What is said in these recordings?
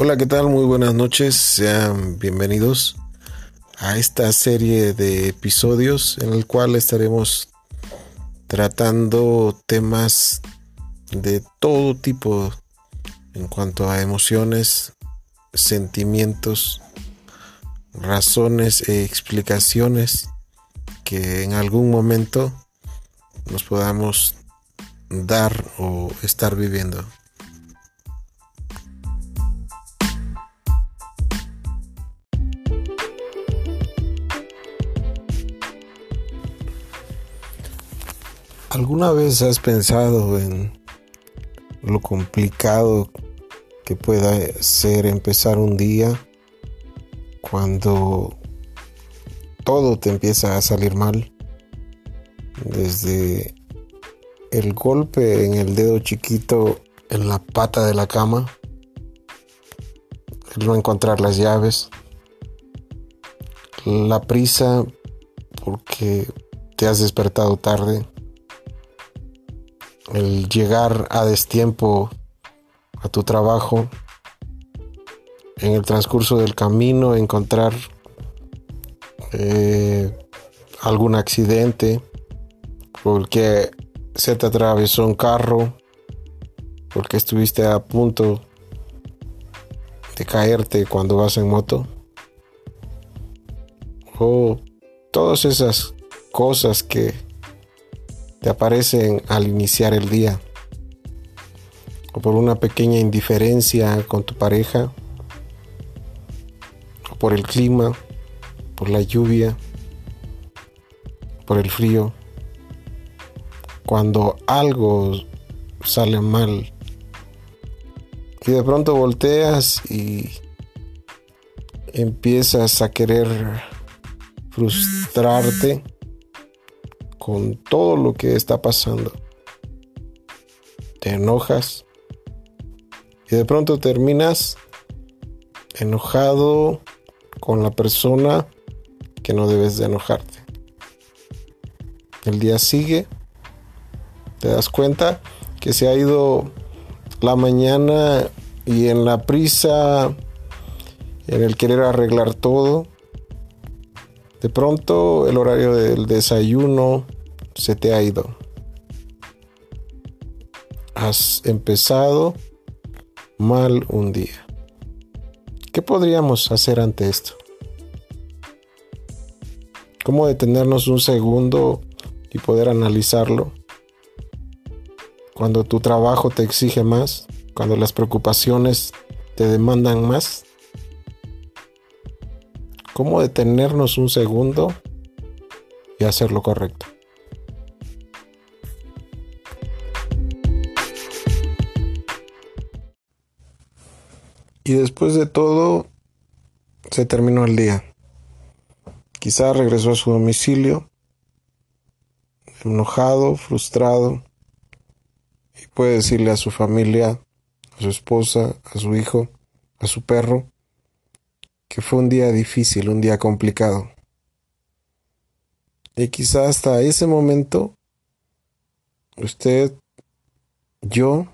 Hola, ¿qué tal? Muy buenas noches. Sean bienvenidos a esta serie de episodios en el cual estaremos tratando temas de todo tipo en cuanto a emociones, sentimientos, razones e explicaciones que en algún momento nos podamos dar o estar viviendo. ¿Alguna vez has pensado en lo complicado que pueda ser empezar un día cuando todo te empieza a salir mal? Desde el golpe en el dedo chiquito en la pata de la cama, el no encontrar las llaves, la prisa porque te has despertado tarde el llegar a destiempo a tu trabajo, en el transcurso del camino encontrar eh, algún accidente, porque se te atravesó un carro, porque estuviste a punto de caerte cuando vas en moto, o todas esas cosas que te aparecen al iniciar el día, o por una pequeña indiferencia con tu pareja, o por el clima, por la lluvia, por el frío, cuando algo sale mal y de pronto volteas y empiezas a querer frustrarte con todo lo que está pasando. Te enojas y de pronto terminas enojado con la persona que no debes de enojarte. El día sigue, te das cuenta que se ha ido la mañana y en la prisa, en el querer arreglar todo, de pronto el horario del desayuno se te ha ido. Has empezado mal un día. ¿Qué podríamos hacer ante esto? ¿Cómo detenernos un segundo y poder analizarlo? Cuando tu trabajo te exige más, cuando las preocupaciones te demandan más. ¿Cómo detenernos un segundo y hacer lo correcto? Y después de todo, se terminó el día. Quizá regresó a su domicilio, enojado, frustrado, y puede decirle a su familia, a su esposa, a su hijo, a su perro, que fue un día difícil, un día complicado. Y quizá hasta ese momento, usted, yo,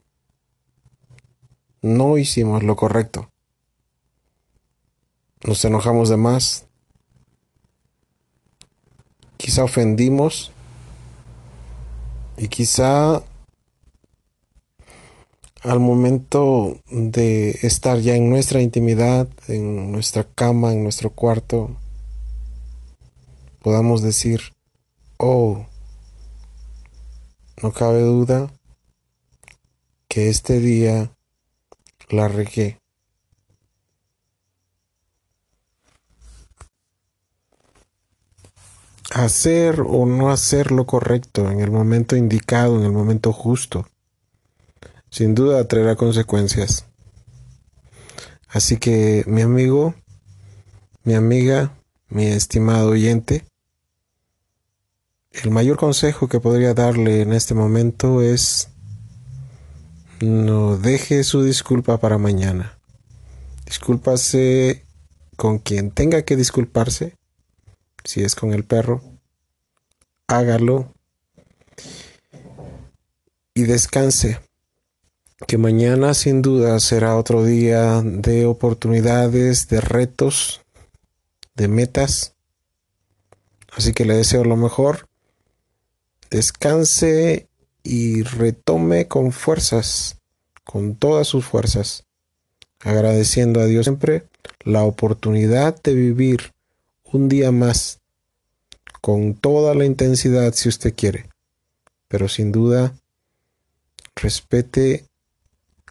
no hicimos lo correcto. Nos enojamos de más. Quizá ofendimos. Y quizá al momento de estar ya en nuestra intimidad, en nuestra cama, en nuestro cuarto, podamos decir, oh, no cabe duda que este día la regué. Hacer o no hacer lo correcto en el momento indicado, en el momento justo, sin duda traerá consecuencias. Así que mi amigo, mi amiga, mi estimado oyente, el mayor consejo que podría darle en este momento es no deje su disculpa para mañana. Discúlpase con quien tenga que disculparse. Si es con el perro, hágalo y descanse. que mañana sin duda será otro día de oportunidades, de retos, de metas. Así que le deseo lo mejor. Descanse y retome con fuerzas, con todas sus fuerzas, agradeciendo a Dios siempre la oportunidad de vivir un día más con toda la intensidad si usted quiere, pero sin duda respete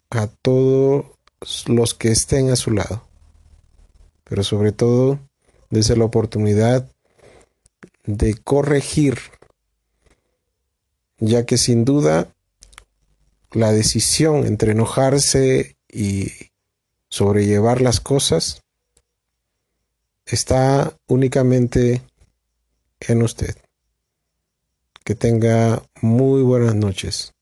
a todos los que estén a su lado, pero sobre todo desde la oportunidad de corregir, ya que sin duda la decisión entre enojarse y sobrellevar las cosas está únicamente en usted. Que tenga muy buenas noches.